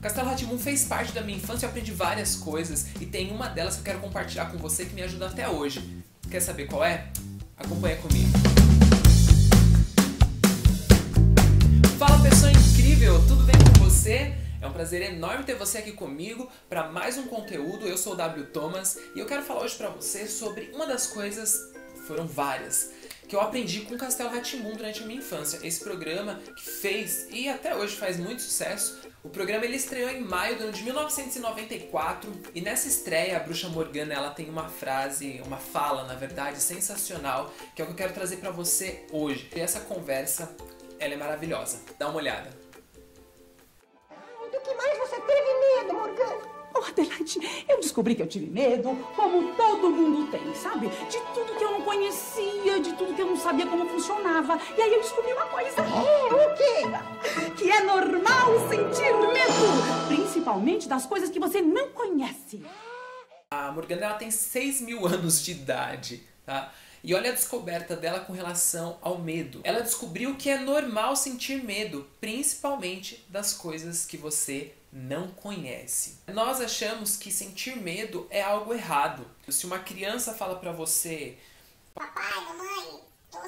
Castelo Ratimbun fez parte da minha infância, eu aprendi várias coisas e tem uma delas que eu quero compartilhar com você que me ajuda até hoje. Quer saber qual é? Acompanha comigo. Fala pessoa incrível, tudo bem com você? É um prazer enorme ter você aqui comigo para mais um conteúdo. Eu sou o W Thomas e eu quero falar hoje para você sobre uma das coisas, foram várias, que eu aprendi com Castelo Ratimbun durante a minha infância. Esse programa que fez e até hoje faz muito sucesso. O programa ele estreou em maio do ano de 1994 e nessa estreia a Bruxa Morgana ela tem uma frase, uma fala na verdade sensacional que é o que eu quero trazer para você hoje. E essa conversa ela é maravilhosa. Dá uma olhada. Do que mais você teve medo, Morgana? Oh, Adelaide, eu descobri que eu tive medo, como todo mundo tem, sabe? De tudo que eu não conhecia, de tudo que eu não sabia como funcionava. E aí eu descobri uma coisa. É, o quê? Que é normal sentir principalmente das coisas que você não conhece. A Morgana ela tem 6 mil anos de idade, tá? E olha a descoberta dela com relação ao medo. Ela descobriu que é normal sentir medo, principalmente das coisas que você não conhece. Nós achamos que sentir medo é algo errado. Se uma criança fala para você, Papai, mamãe,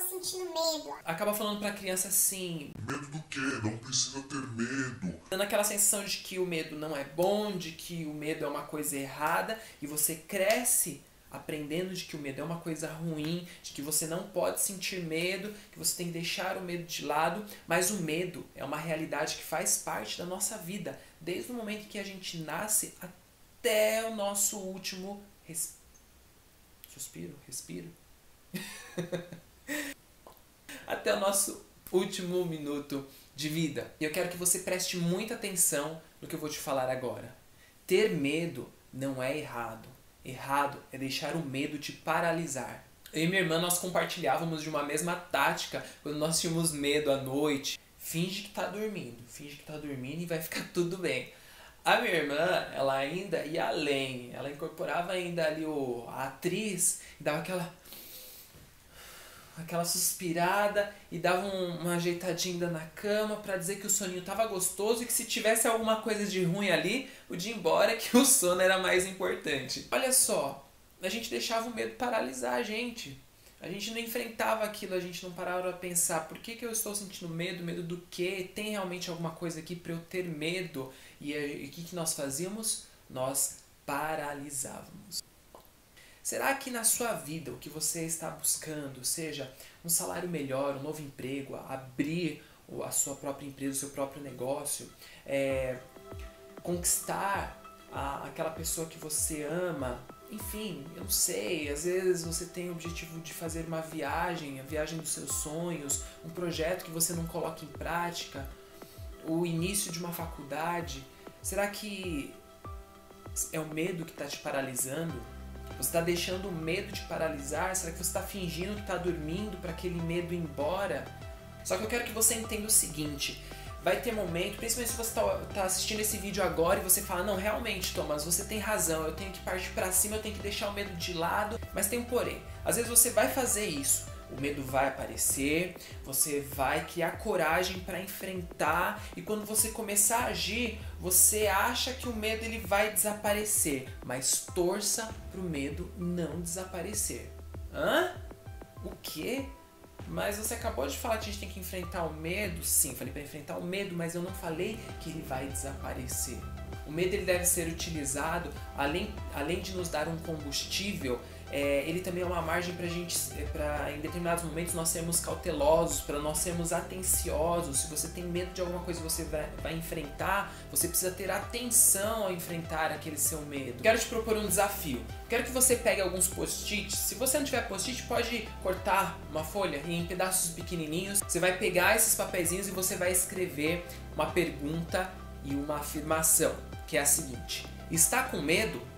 sentindo medo. acaba falando para a criança assim, Medo do quê? Não precisa ter medo. dando aquela sensação de que o medo não é bom, de que o medo é uma coisa errada, e você cresce aprendendo de que o medo é uma coisa ruim, de que você não pode sentir medo, que você tem que deixar o medo de lado, mas o medo é uma realidade que faz parte da nossa vida, desde o momento que a gente nasce até o nosso último res... suspiro, respiro, até o nosso último minuto de vida. E eu quero que você preste muita atenção no que eu vou te falar agora. Ter medo não é errado. Errado é deixar o medo te paralisar. Eu e minha irmã nós compartilhávamos de uma mesma tática quando nós tínhamos medo à noite. Finge que tá dormindo, finge que tá dormindo e vai ficar tudo bem. A minha irmã, ela ainda ia além, ela incorporava ainda ali o, a atriz e dava aquela aquela suspirada e dava um- uma ajeitadinha na cama pra dizer que o soninho tava gostoso e que se tivesse alguma coisa de ruim ali, podia ir embora que o sono era mais importante. Olha só, a gente deixava o medo paralisar a gente. A gente não enfrentava aquilo, a gente não parava pra pensar por que, que eu estou sentindo medo, medo do quê? Tem realmente alguma coisa aqui pra eu ter medo? E o que, que nós fazíamos? Nós paralisávamos. Será que na sua vida o que você está buscando, seja um salário melhor, um novo emprego, abrir a sua própria empresa, o seu próprio negócio, é, conquistar a- aquela pessoa que você ama, enfim, eu não sei, às vezes você tem o objetivo de fazer uma viagem, a viagem dos seus sonhos, um projeto que você não coloca em prática, o início de uma faculdade, será que é o medo que está te paralisando? Você está deixando o medo te paralisar? Será que você está fingindo que está dormindo para aquele medo ir embora? Só que eu quero que você entenda o seguinte: vai ter momento, principalmente se você está assistindo esse vídeo agora e você fala, não, realmente, Thomas, você tem razão, eu tenho que partir para cima, eu tenho que deixar o medo de lado. Mas tem um porém. Às vezes você vai fazer isso, o medo vai aparecer, você vai criar coragem para enfrentar e quando você começar a agir, você acha que o medo ele vai desaparecer, mas torça pro medo não desaparecer. Hã? O quê? Mas você acabou de falar que a gente tem que enfrentar o medo? Sim, falei para enfrentar o medo, mas eu não falei que ele vai desaparecer. O medo ele deve ser utilizado, além, além de nos dar um combustível, é, ele também é uma margem para gente, para em determinados momentos nós sermos cautelosos, para nós sermos atenciosos. Se você tem medo de alguma coisa que você vai, vai enfrentar, você precisa ter atenção ao enfrentar aquele seu medo. Quero te propor um desafio. Quero que você pegue alguns post-its. Se você não tiver post-it, pode cortar uma folha em pedaços pequenininhos. Você vai pegar esses papeizinhos e você vai escrever uma pergunta e uma afirmação, que é a seguinte: está com medo?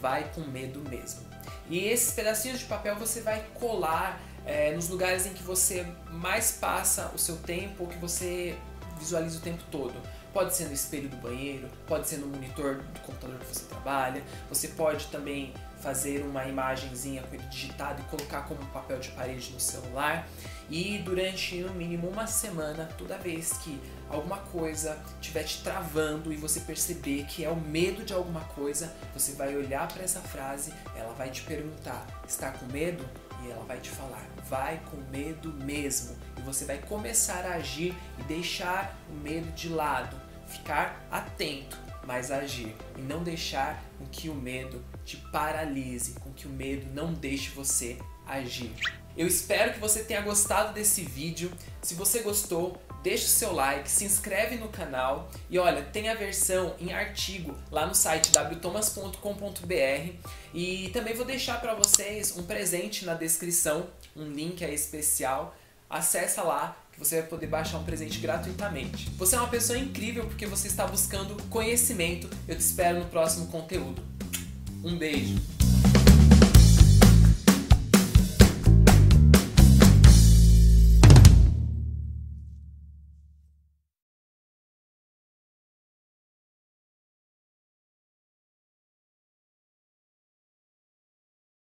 Vai com medo mesmo. E esses pedacinhos de papel você vai colar é, nos lugares em que você mais passa o seu tempo, ou que você visualiza o tempo todo. Pode ser no espelho do banheiro, pode ser no monitor do computador que você trabalha. Você pode também fazer uma imagenzinha com ele digitado e colocar como papel de parede no celular. E durante no mínimo uma semana, toda vez que alguma coisa estiver te travando e você perceber que é o medo de alguma coisa, você vai olhar para essa frase, ela vai te perguntar: está com medo? E ela vai te falar: vai com medo mesmo. E você vai começar a agir e deixar o medo de lado, ficar atento, mas agir e não deixar com que o medo te paralise, com que o medo não deixe você agir. Eu espero que você tenha gostado desse vídeo. Se você gostou, deixa o seu like, se inscreve no canal e olha, tem a versão em artigo lá no site wtomas.com.br e também vou deixar para vocês um presente na descrição, um link aí especial. Acessa lá você vai poder baixar um presente gratuitamente. Você é uma pessoa incrível porque você está buscando conhecimento. Eu te espero no próximo conteúdo. Um beijo.